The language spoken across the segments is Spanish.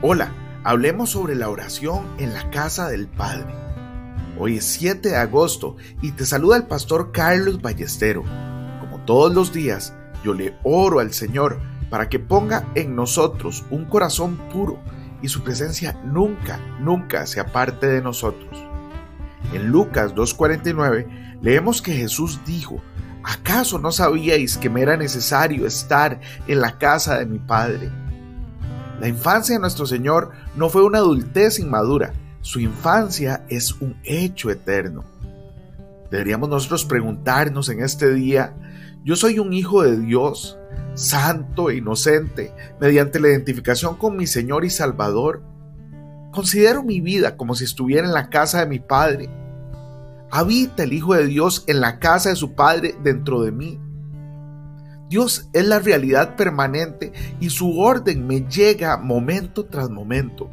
Hola, hablemos sobre la oración en la casa del Padre. Hoy es 7 de agosto y te saluda el pastor Carlos Ballestero. Como todos los días, yo le oro al Señor para que ponga en nosotros un corazón puro y su presencia nunca, nunca se aparte de nosotros. En Lucas 2.49 leemos que Jesús dijo, ¿acaso no sabíais que me era necesario estar en la casa de mi Padre? La infancia de nuestro Señor no fue una adultez inmadura, su infancia es un hecho eterno. Deberíamos nosotros preguntarnos en este día, yo soy un hijo de Dios, santo e inocente, mediante la identificación con mi Señor y Salvador. Considero mi vida como si estuviera en la casa de mi Padre. Habita el Hijo de Dios en la casa de su Padre dentro de mí. Dios es la realidad permanente y su orden me llega momento tras momento.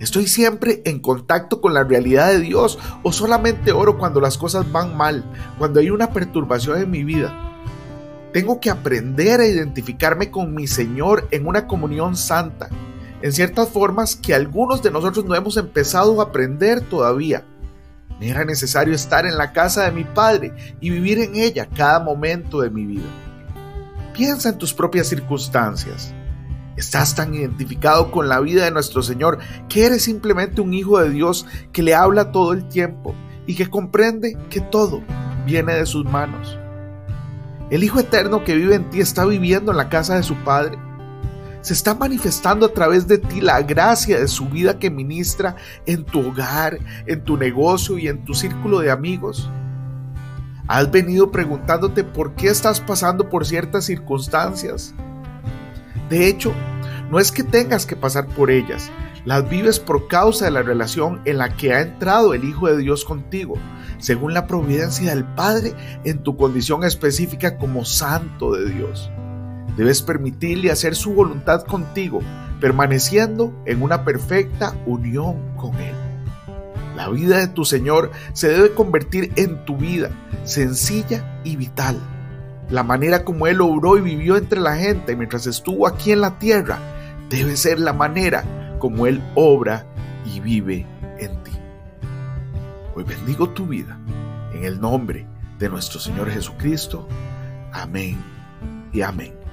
¿Estoy siempre en contacto con la realidad de Dios o solamente oro cuando las cosas van mal, cuando hay una perturbación en mi vida? Tengo que aprender a identificarme con mi Señor en una comunión santa, en ciertas formas que algunos de nosotros no hemos empezado a aprender todavía. Me era necesario estar en la casa de mi Padre y vivir en ella cada momento de mi vida. Piensa en tus propias circunstancias. Estás tan identificado con la vida de nuestro Señor que eres simplemente un hijo de Dios que le habla todo el tiempo y que comprende que todo viene de sus manos. El Hijo Eterno que vive en ti está viviendo en la casa de su Padre. Se está manifestando a través de ti la gracia de su vida que ministra en tu hogar, en tu negocio y en tu círculo de amigos. ¿Has venido preguntándote por qué estás pasando por ciertas circunstancias? De hecho, no es que tengas que pasar por ellas, las vives por causa de la relación en la que ha entrado el Hijo de Dios contigo, según la providencia del Padre en tu condición específica como santo de Dios. Debes permitirle hacer su voluntad contigo, permaneciendo en una perfecta unión con Él. La vida de tu Señor se debe convertir en tu vida, sencilla y vital. La manera como Él obró y vivió entre la gente mientras estuvo aquí en la tierra debe ser la manera como Él obra y vive en ti. Hoy bendigo tu vida en el nombre de nuestro Señor Jesucristo. Amén y amén.